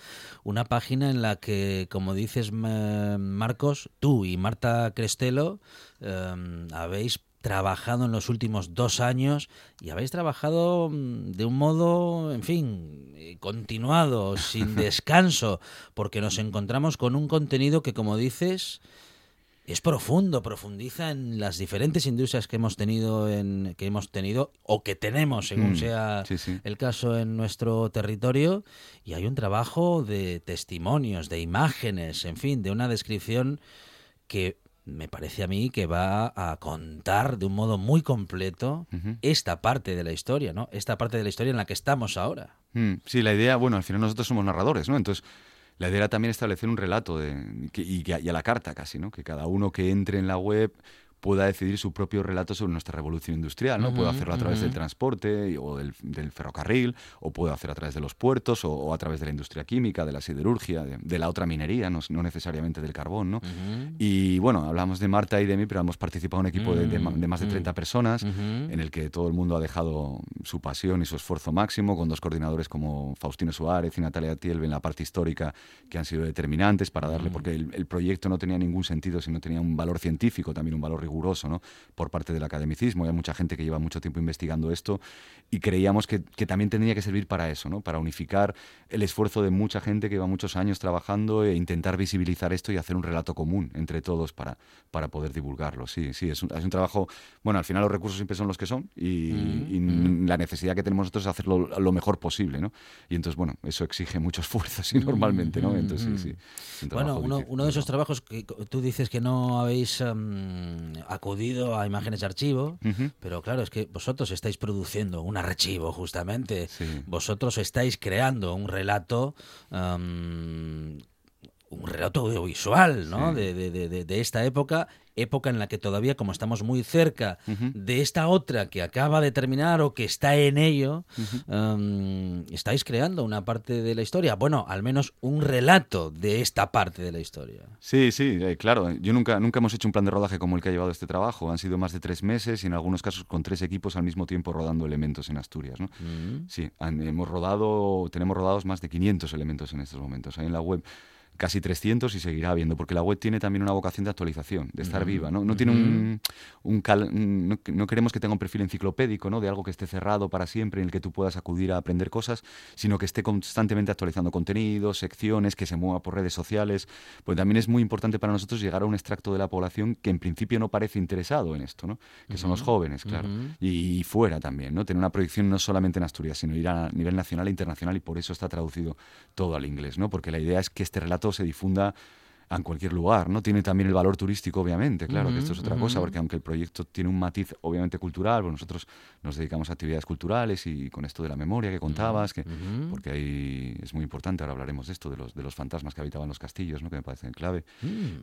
una página en la que, como dices, Ma- Marcos, tú y Marta Crestelo eh, habéis trabajado en los últimos dos años y habéis trabajado mm, de un modo, en fin, eh, continuado, sin descanso, porque nos encontramos con un contenido que, como dices, es profundo, profundiza en las diferentes industrias que hemos tenido en que hemos tenido o que tenemos, según Mm, sea sí, sí. el caso en nuestro territorio, y hay un trabajo de testimonios, de imágenes, en fin, de una descripción que me parece a mí que va a contar de un modo muy completo esta parte de la historia, ¿no? Esta parte de la historia en la que estamos ahora. Mm, sí, la idea, bueno, al final nosotros somos narradores, ¿no? Entonces, la idea era también establecer un relato de, que- y, y a la carta casi, ¿no? Que cada uno que entre en la web pueda decidir su propio relato sobre nuestra revolución industrial, ¿no? Puedo Ujú, hacerlo a través del ujú. transporte y- o del, del ferrocarril, o puedo hacer a través de los puertos, o, o a través de la industria química, de la siderurgia, de, de la otra minería, no, no necesariamente del carbón, ¿no? Ujú. Y bueno, hablamos de Marta y de mí, pero hemos participado en un equipo de, de de más de Mm, 30 personas, Ujú. en el que todo el mundo ha dejado su pasión y su esfuerzo máximo, con dos coordinadores como Faustino Suárez y Natalia Tielbe en la parte histórica, que han sido determinantes para darle, porque el, el proyecto no tenía ningún sentido si no tenía un valor científico, también un valor riguroso, ¿no? por parte del academicismo. Hay mucha gente que lleva mucho tiempo investigando esto y creíamos que, que también tendría que servir para eso, ¿no? para unificar el esfuerzo de mucha gente que lleva muchos años trabajando e intentar visibilizar esto y hacer un relato común entre todos para, para poder divulgarlo. Sí, sí, es un, es un trabajo, bueno, al final los recursos siempre son los que son y, y la necesidad que tenemos nosotros es hacerlo lo mejor posible, ¿no? Y entonces, bueno, eso exige mucho esfuerzo, sí, normalmente, ¿no? Entonces, sí, sí. es un Bueno, uno, uno de esos trabajos que tú dices que no habéis em, acudido a imágenes de archivo, pero claro, es que vosotros estáis produciendo un archivo justamente. Sí. Vosotros estáis creando un relato un relato audiovisual ¿no? Sí. de, de- de- de- esta época, época en la que todavía, como estamos muy cerca de esta otra que acaba de terminar o que está en ello, em, estáis creando una parte de la historia, bueno, al menos un relato de esta parte de la historia. Sí, sí, eh, claro. Yo nunca, nunca hemos hecho un plan de rodaje como el que ha llevado este trabajo. Han sido más de tres meses y en algunos casos con tres equipos al mismo tiempo rodando elementos en Asturias. ¿no? Mm. Sí, han- hemos rodado, tenemos rodados más de 500 elementos en estos momentos. Ahí en la web casi 300 y seguirá habiendo, porque la web tiene también una vocación de actualización, de estar viva, ¿no? No tiene un, un cal- no, no queremos que tenga un perfil enciclopédico, ¿no? De algo que esté cerrado para siempre, en el que tú puedas acudir a aprender cosas, sino que esté constantemente actualizando contenidos, secciones, que se mueva por redes sociales, pues también es muy importante para nosotros llegar a un extracto de la población que en principio no parece interesado en esto, ¿no? Que son los jóvenes, claro, y, y fuera también, ¿no? Tener una proyección no solamente en Asturias, sino ir a nivel nacional e internacional y por eso está traducido todo al inglés, ¿no? Porque la idea es que este relato se difunda en cualquier lugar, ¿no? Tiene también el valor turístico, obviamente, claro, que esto es otra cosa, porque aunque el proyecto tiene un matiz, obviamente, cultural, pues nosotros nos dedicamos a actividades culturales y con esto de la memoria que contabas, que, porque ahí es muy importante, ahora hablaremos de esto, de los, de los fantasmas que habitaban los castillos, ¿no? Que me parece clave.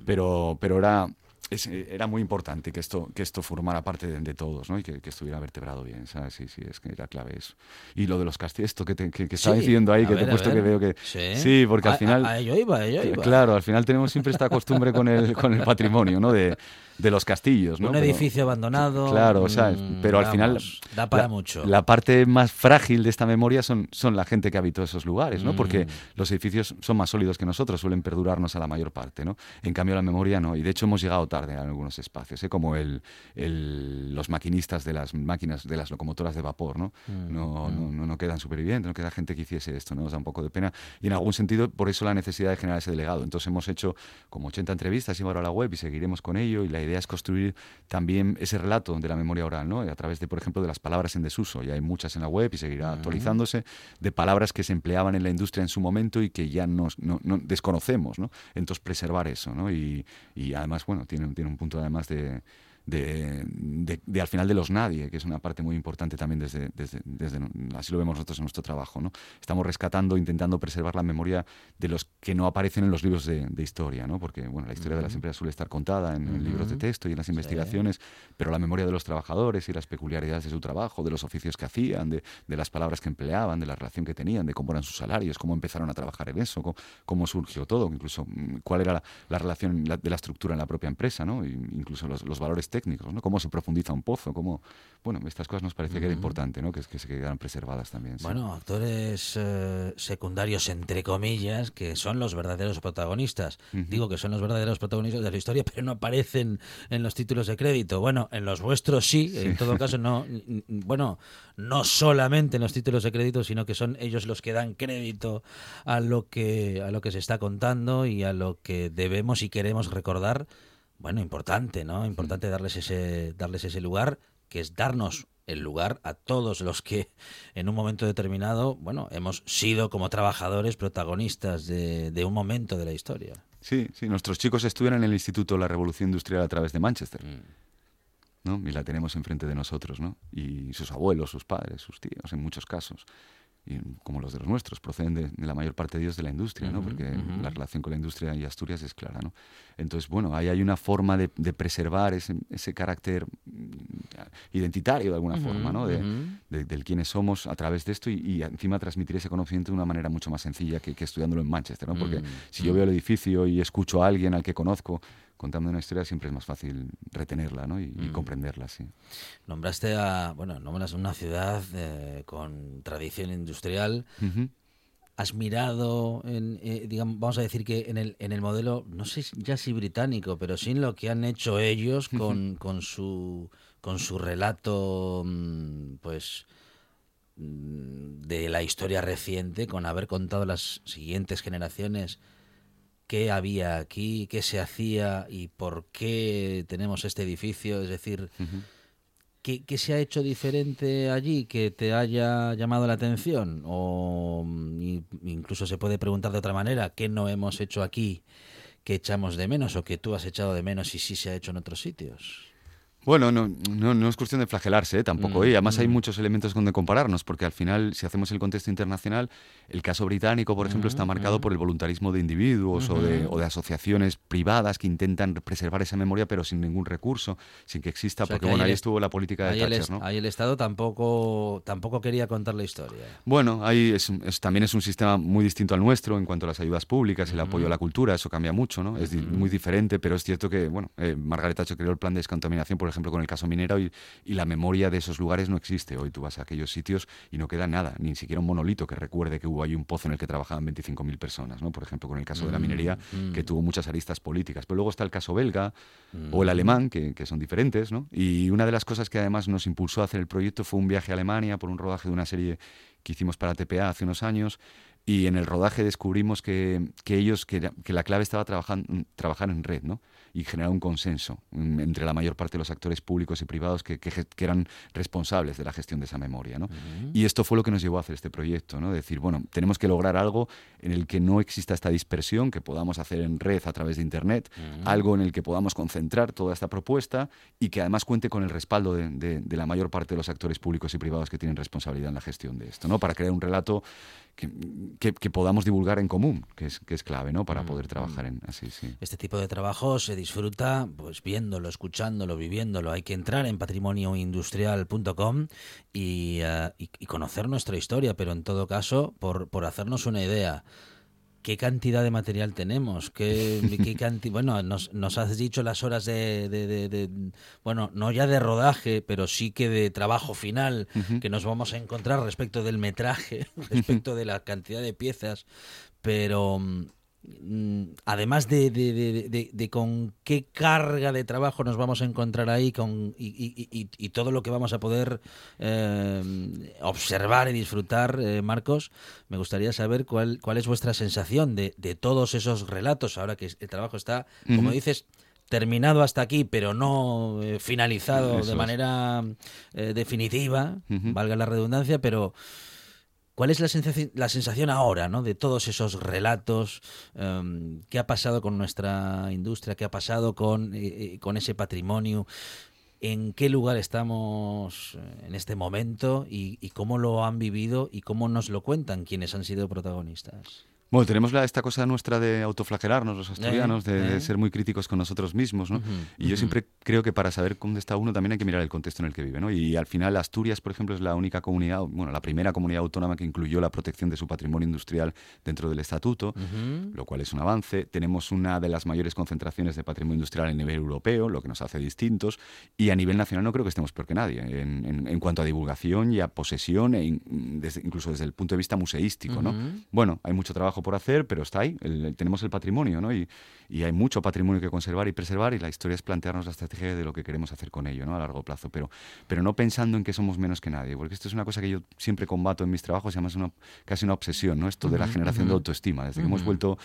Pero, pero era, es- era muy importante que esto, que esto formara parte de, de todos, ¿no? Y que, que estuviera vertebrado bien, ¿sabes? Sí, sí, es que era clave eso. Y lo de los castillos, esto que, te, que, que estaba Sí, diciendo ahí, que ver, te he puesto que veo que... Sí. porque al final... a- a ello iba, a ello iba. Claro, al final tenemos siempre esta costumbre con el, con el patrimonio, ¿no? De, de los castillos, ¿no? Un Pero- edificio abandonado. Claro, o sea, mm, pero al final Da para la, mucho. La parte más frágil de esta memoria son, son la gente que habitó esos lugares, ¿no? Porque Mm. los edificios son más sólidos que nosotros, suelen perdurarnos a la mayor parte, ¿no? En cambio la memoria no, y de hecho hemos llegado tarde a algunos espacios, ¿eh? Como el, el- los maquinistas de las máquinas, de las locomotoras de vapor, ¿no? Mm, No, no, no, no quedan supervivientes, no queda gente que hiciese esto, ¿no? Nos da un poco de pena. Y en algún sentido, por eso la necesidad de generar ese delegado. Entonces hemos hecho como 80 entrevistas y ahora a la web y seguiremos con ello. Y la idea es construir también ese relato de la memoria oral, ¿no? A través de, por ejemplo, de las palabras en desuso. Ya hay muchas en la web y seguirá actualizándose, de palabras que se empleaban en la industria en su momento y que ya nos, no, no- desconocemos, ¿no? Entonces preservar eso, ¿no? Y, y además, bueno, tiene, tiene un punto además de, de, de- de al final de los nadie, que es una parte muy importante también desde, desde, desde- así lo vemos nosotros en nuestro trabajo, ¿no? Estamos rescatando, intentando preservar la memoria de los que no aparecen en los libros de, de historia, ¿no? Porque, bueno, la historia de las empresas suele estar contada en, en libros de texto y en las investigaciones, pero la memoria de los trabajadores y las peculiaridades de su trabajo, de los oficios que hacían, de, de las palabras que empleaban, de la relación que tenían, de cómo eran sus salarios, cómo empezaron a trabajar en eso, cómo, cómo surgió todo, incluso mm, cuál era la, la relación la- de la estructura en la propia empresa, ¿no? Y incluso los, los valores técnicos, ¿no? Cómo se profundiza un pozo, cómo... Bueno, estas cosas nos parecía que era importante, ¿no? Que, que se quedaran preservadas también. sí. Bueno, actores eh, secundarios, entre comillas, que son los verdaderos protagonistas. Digo que son los verdaderos protagonistas de la historia, pero no aparecen en los títulos de crédito. Bueno, en los vuestros sí, en todo caso no. Bueno, no solamente en los títulos de crédito, sino que son ellos los que dan crédito a lo que a lo que se está contando y a lo que debemos y queremos recordar. Bueno, importante, ¿no? Importante darles ese darles ese lugar, que es darnos el lugar a todos los que en un momento determinado, bueno, hemos sido como trabajadores protagonistas de, de un momento de la historia. Sí, sí, nuestros chicos estudian en el Instituto La Revolución Industrial a través de Manchester. ¿no? Y la tenemos enfrente de nosotros, ¿no? Y sus abuelos, sus padres, sus tíos, en muchos casos. Como los de los nuestros, proceden de, de la mayor parte de ellos de la industria, ¿no? Porque la relación con la industria y Asturias es clara, ¿no? Entonces, bueno, ahí hay una forma de, de preservar ese, ese carácter mm, identitario de alguna forma, ¿no? De, de- del quiénes somos a través de esto y, y encima transmitir ese conocimiento de una manera mucho más sencilla que, que estudiándolo en Manchester, ¿no? Porque si yo veo el edificio y escucho a alguien al que conozco contando una historia, siempre es más fácil retenerla, ¿no? Y, y comprenderla, sí. Nombraste a, bueno, nombras una ciudad eh, con tradición industrial. Has mirado en, eh, digamos, vamos a decir que en el, en el modelo, no sé ya si británico, pero sí en lo que han hecho ellos con, con su con su relato, mm, pues mm, de la historia reciente, con haber contado las siguientes generaciones qué había aquí, qué se hacía y por qué tenemos este edificio, es decir, ¿Qué, qué se ha hecho diferente allí que te haya llamado la atención? O mm, incluso se puede preguntar de otra manera, ¿qué no hemos hecho aquí que echamos de menos o que tú has echado de menos y sí se ha hecho en otros sitios? Bueno, no, no, no es cuestión de flagelarse ¿eh? tampoco. Mm, ¿eh? Además hay muchos elementos donde compararnos, porque al final, si hacemos el contexto internacional, el caso británico, por ejemplo, está marcado por el voluntarismo de individuos o, de, o de asociaciones privadas que intentan preservar esa memoria, pero sin ningún recurso, sin que exista, O sea, porque que bueno, ahí el- estuvo la política de Ahí el, Thatcher, ¿no? ahí el Estado tampoco, tampoco quería contar la historia. Bueno, ahí es, es- también es un sistema muy distinto al nuestro en cuanto a las ayudas públicas, el apoyo a la cultura, eso cambia mucho, ¿no? Es muy diferente, pero es cierto que, bueno, eh, Margaret Thatcher creó el plan de descontaminación por ejemplo, con el caso minero y, y, la memoria de esos lugares no existe. Hoy tú vas a aquellos sitios y no queda nada, ni siquiera un monolito que recuerde que hubo ahí un pozo en el que trabajaban 25.000 personas, ¿no? Por ejemplo, con el caso de la mm, minería, mm. que tuvo muchas aristas políticas. Pero luego está el caso belga o el mm. alemán, que, que, son diferentes, ¿no? Y una de las cosas que además nos impulsó a hacer el proyecto fue un viaje a Alemania por un rodaje de una serie que hicimos para TPA hace unos años y en el rodaje descubrimos que, que ellos, que, que, la clave estaba trabajando, trabajar en red, ¿no? Y generar un consenso entre la mayor parte de los actores públicos y privados que, que, eran responsables de la gestión de esa memoria. ¿no? Y esto fue lo que nos llevó a hacer este proyecto, ¿no? decir, bueno, tenemos que lograr algo en el que no exista esta dispersión, que podamos hacer en red a través de Internet, algo en el que podamos concentrar toda esta propuesta y que además cuente con el respaldo de, de, la mayor parte de los actores públicos y privados que tienen responsabilidad en la gestión de esto, ¿no? para crear un relato que, que, podamos divulgar en común, que es, que es clave ¿no? para poder trabajar en así. Sí. Este tipo de trabajo se disfruta pues viéndolo, escuchándolo, viviéndolo. Hay que entrar en patrimonioindustrial.com y, uh, y, y, conocer nuestra historia, pero en todo caso, por, por hacernos una idea, ¿Qué cantidad de material tenemos? ¿Qué, qué bueno, nos, nos, has dicho las horas de, de, de, bueno, no ya de rodaje, pero sí que de trabajo final uh -huh. que nos vamos a encontrar respecto del metraje, respecto de la cantidad de piezas, pero Mm, además de, de, de, de, con qué carga de trabajo nos vamos a encontrar ahí con, y, y, y todo lo que vamos a poder eh, observar y disfrutar, eh, Marcos, me gustaría saber cuál, cuál es vuestra sensación de, todos esos relatos, ahora que el trabajo está, uh -huh. como dices, terminado hasta aquí, pero no eh, finalizado Eso de manera eh, definitiva, uh -huh. valga la redundancia, pero... ¿Cuál es la sensación, la sensación ahora ¿no? de todos esos relatos? Um, ¿Qué ha pasado con nuestra industria? ¿Qué ha pasado con, eh, con ese patrimonio? ¿En qué lugar estamos eh, en este momento? Y, ¿Y cómo lo han vivido? ¿Y cómo nos lo cuentan quienes han sido protagonistas? Bueno, tenemos la, esta cosa nuestra de autoflagelarnos los asturianos, eh, de, eh. de, ser muy críticos con nosotros mismos, ¿no? Uh -huh, y yo uh -huh. siempre creo que para saber dónde está uno también hay que mirar el contexto en el que vive, ¿no? Y al final Asturias, por ejemplo, es la única comunidad, bueno, la primera comunidad autónoma que incluyó la protección de su patrimonio industrial dentro del estatuto, uh -huh. lo cual es un avance. Tenemos una de las mayores concentraciones de patrimonio industrial a nivel europeo, lo que nos hace distintos, y a nivel nacional no creo que estemos peor que nadie en, en, en cuanto a divulgación y a posesión, e in, desde, incluso desde el punto de vista museístico, ¿no? Bueno, hay mucho trabajo por hacer, pero está ahí, el, tenemos el patrimonio, ¿no? Y, y, hay mucho patrimonio que conservar y preservar y la historia es plantearnos la estrategia de lo que queremos hacer con ello, ¿no? A largo plazo, pero, pero no pensando en que somos menos que nadie, porque esto es una cosa que yo siempre combato en mis trabajos, y además es una, casi una obsesión, ¿no? Esto de la generación de autoestima, desde que hemos vuelto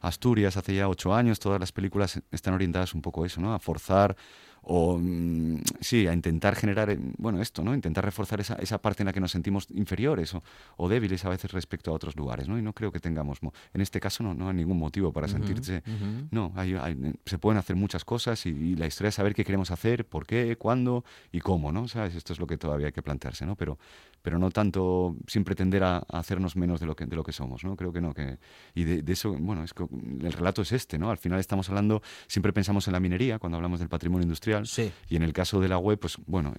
a Asturias hace ya ocho años, todas las películas están orientadas un poco a eso, ¿no? A forzar o mm, sí, a intentar generar, eh, bueno, esto, ¿no? Intentar reforzar esa, esa parte en la que nos sentimos inferiores o, o, débiles a veces respecto a otros lugares, ¿no? Y no creo que tengamos, en este caso no, no hay ningún motivo para uh -huh, sentirse, uh -huh. no, hay, hay, se pueden hacer muchas cosas y, y, la historia es saber qué queremos hacer, por qué, cuándo y cómo, ¿no? ¿Sabes? Esto es lo que todavía hay que plantearse, ¿no? Pero, pero no tanto sin pretender a, a hacernos menos de lo que, de lo que somos, ¿no? Creo que no, que, y de, de eso, bueno, es que el relato es este, ¿no? Al final estamos hablando, siempre pensamos en la minería cuando hablamos del patrimonio industrial, Sí. Y en el caso de la web, pues bueno,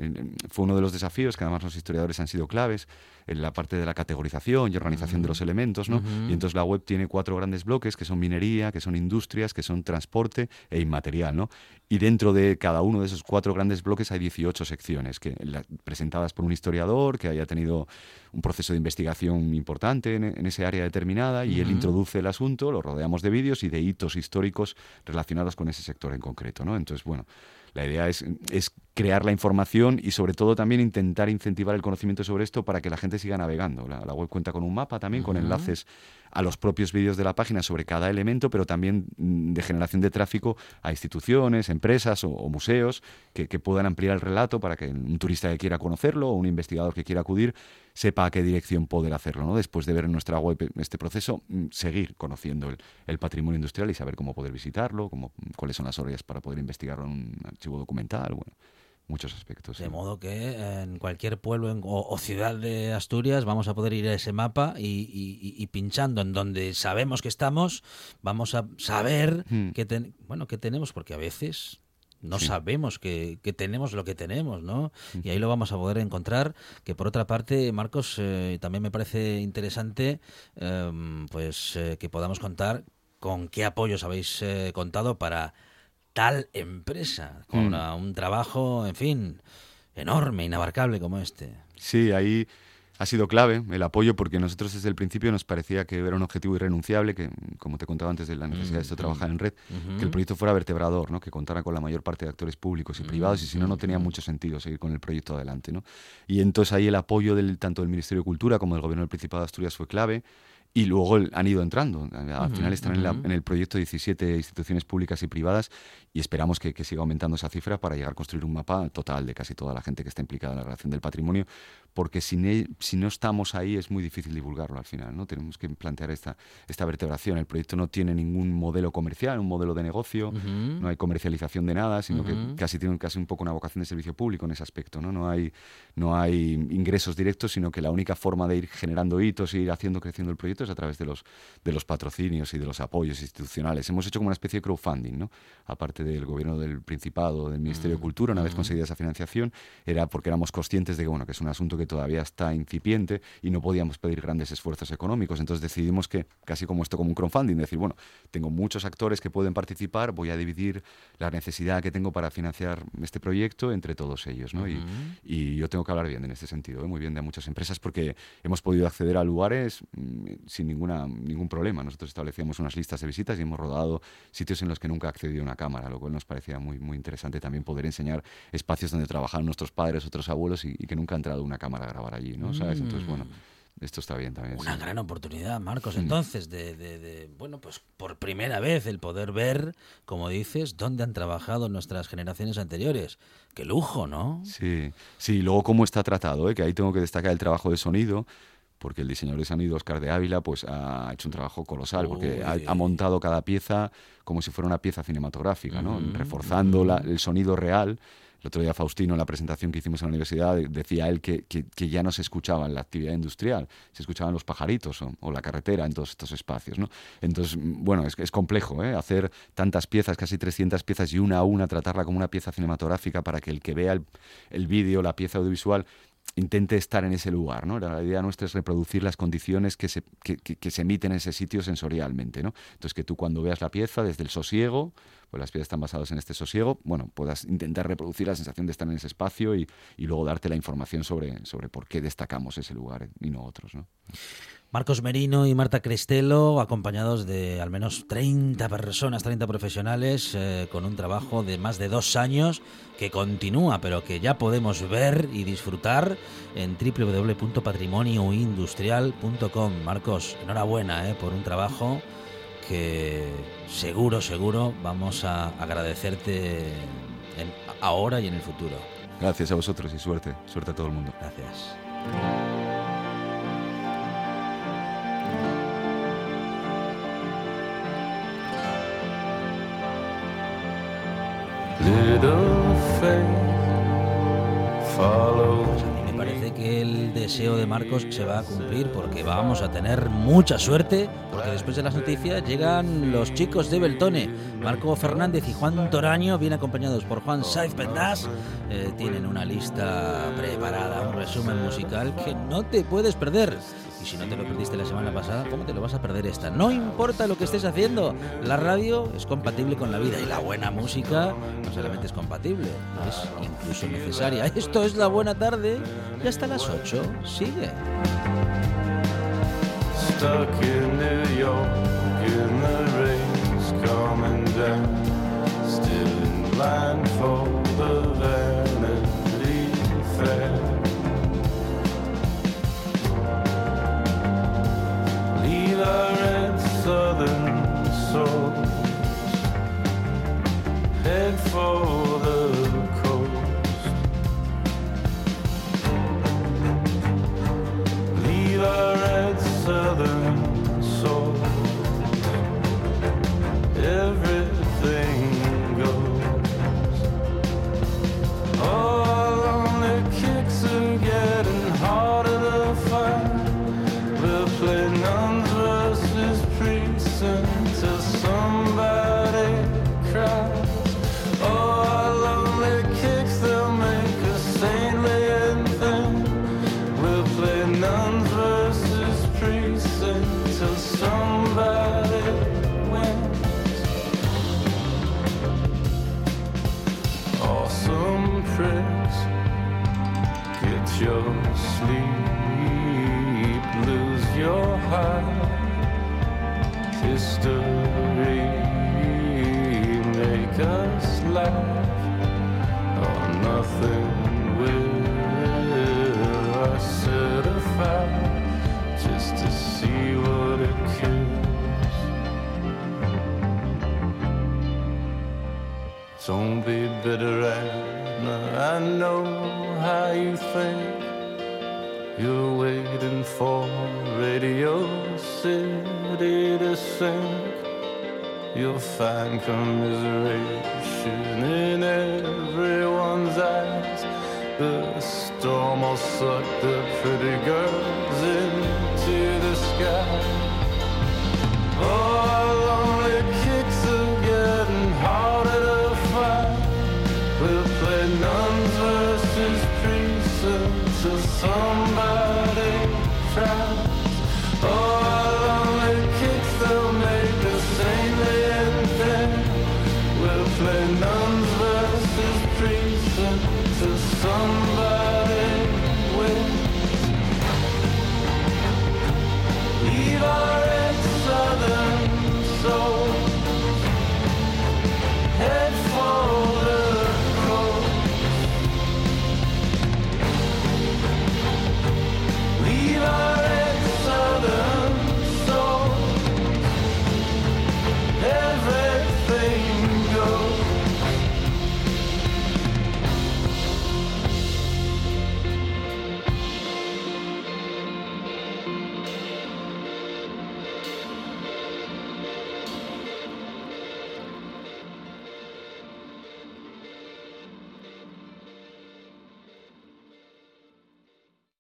fue uno de los desafíos que además los historiadores han sido claves en la parte de la categorización y organización uh -huh. de los elementos, ¿no? Uh -huh. Y entonces la web tiene cuatro grandes bloques que son minería, que son industrias, que son transporte e inmaterial, ¿no? Y dentro de cada uno de esos cuatro grandes bloques hay 18 secciones que, la, presentadas por un historiador que haya tenido un proceso de investigación importante en, en ese área determinada y uh -huh. él introduce el asunto, lo rodeamos de vídeos y de hitos históricos relacionados con ese sector en concreto, ¿no? Entonces, bueno, la idea es, crear la información y sobre todo también intentar incentivar el conocimiento sobre esto para que la gente siga navegando. La, la web cuenta con un mapa también, uh -huh. con enlaces a los propios vídeos de la página sobre cada elemento, pero también mm, de generación de tráfico a instituciones, empresas o, o museos que, que, puedan ampliar el relato para que un turista que quiera conocerlo o un investigador que quiera acudir sepa a qué dirección poder hacerlo. ¿no? Después de ver en nuestra web este proceso, mm, seguir conociendo el, el patrimonio industrial y saber cómo poder visitarlo, cómo, cuáles son las horas para poder investigarlo en un archivo documental. Bueno, muchos aspectos. De sí. modo que en cualquier pueblo en, o, o, ciudad de Asturias vamos a poder ir a ese mapa y, y, y pinchando en donde sabemos que estamos, vamos a saber hmm. que, ten, bueno, que tenemos, porque a veces no sí. sabemos que, que, tenemos lo que tenemos, ¿no? Y ahí lo vamos a poder encontrar. Que por otra parte, Marcos, eh, también me parece interesante eh, pues eh, que podamos contar con qué apoyos habéis eh, contado para tal empresa, con Mm. un trabajo, en fin, enorme, inabarcable como este. Sí, ahí ha sido clave el apoyo porque nosotros desde el principio nos parecía que era un objetivo irrenunciable, que como te contaba antes de la necesidad de esto, trabajar en red, que el proyecto fuera vertebrador, ¿no? que contara con la mayor parte de actores públicos y privados y si no, no tenía mucho sentido seguir con el proyecto adelante. ¿no? Y entonces ahí el apoyo del, tanto del Ministerio de Cultura como del Gobierno del Principado de Asturias fue clave. Y luego han ido entrando. Al final están en, la- en el proyecto 17 instituciones públicas y privadas y esperamos que, que siga aumentando esa cifra para llegar a construir un mapa total de casi toda la gente que está implicada en la relación del patrimonio, porque sin e- si no estamos ahí es muy difícil divulgarlo al final. ¿no? Tenemos que plantear esta, esta vertebración. El proyecto no tiene ningún modelo comercial, un modelo de negocio, no hay comercialización de nada, sino que casi tiene casi un poco una vocación de servicio público en ese aspecto. ¿no? No, hay, no hay ingresos directos, sino que la única forma de ir generando hitos e ir haciendo creciendo el proyecto es a través de los, de los patrocinios y de los apoyos institucionales. Hemos hecho como una especie de crowdfunding, ¿no? aparte del gobierno del Principado, del Ministerio de Cultura, una vez conseguida esa financiación, era porque éramos conscientes de que, bueno, que es un asunto que todavía está incipiente y no podíamos pedir grandes esfuerzos económicos. Entonces decidimos que, casi como esto, como un crowdfunding, decir, bueno, tengo muchos actores que pueden participar, voy a dividir la necesidad que tengo para financiar este proyecto entre todos ellos. ¿no? y, y yo tengo que hablar bien en este sentido, ¿eh? muy bien de muchas empresas, porque hemos podido acceder a lugares mm, sin ninguna, ningún problema. Nosotros establecíamos unas listas de visitas y hemos rodado sitios en los que nunca accedido una cámara, lo cual nos parecía muy, muy interesante también poder enseñar espacios donde trabajaban nuestros padres, otros abuelos y, y que nunca ha entrado una cámara a grabar allí, ¿no? ¿Sabes? Entonces, bueno, esto está bien también. Una sí. gran oportunidad, Marcos, entonces, de, de- de, bueno, pues por primera vez el poder ver, como dices, dónde han trabajado nuestras generaciones anteriores. Qué lujo, ¿no? Sí, sí, luego cómo está tratado, ¿eh? que ahí tengo que destacar el trabajo de sonido, porque el diseñador de sonido Oscar de Ávila pues ha hecho un trabajo colosal, porque ha, ha montado cada pieza como si fuera una pieza cinematográfica, ¿no? reforzando la- el sonido real. El otro día Faustino, en la presentación que hicimos en la universidad, de- decía él que, que- que ya no se escuchaba la actividad industrial, se escuchaban los pajaritos o, o la carretera en todos estos espacios. ¿no? Entonces, mm, bueno, es, es complejo ¿eh? hacer tantas piezas, casi 300 piezas y una a una tratarla como una pieza cinematográfica para que el que vea el, el vídeo, la pieza audiovisual, intente estar en ese lugar, ¿no? La idea nuestra es reproducir las condiciones que se, que, que- que se emiten en ese sitio sensorialmente, ¿no? Entonces que tú cuando veas la pieza desde el sosiego, pues las piezas están basadas en este sosiego, bueno, puedas intentar reproducir la sensación de estar en ese espacio y, luego darte la información sobre, sobre por qué destacamos ese lugar y no otros, ¿no? Marcos Merino y Marta Cristelo, acompañados de al menos 30 personas, 30 profesionales, eh, con un trabajo de más de dos años que continúa, pero que ya podemos ver y disfrutar en www.patrimonioindustrial.com. Marcos, enhorabuena eh, por un trabajo que seguro, seguro vamos a agradecerte en- ahora y en el futuro. Gracias a vosotros y suerte, suerte a todo el mundo. Gracias. Little faith follows el deseo de Marcos se va a cumplir porque vamos a tener mucha suerte porque después de las noticias llegan los chicos de Beltone. Marco Fernández y Juan Toraño, bien acompañados por Juan Saiz Pendas, eh, tienen una lista preparada, un resumen musical que no te puedes perder. Y si no te lo perdiste la semana pasada, ¿cómo te lo vas a perder esta? No importa lo que estés haciendo, la radio es compatible con la vida y la buena música no solamente es compatible, es incluso necesaria. Esto es la buena tarde y hasta las 8 sigue. find commiseration in everyone's eyes. The storm will suck the pretty girls into the sky.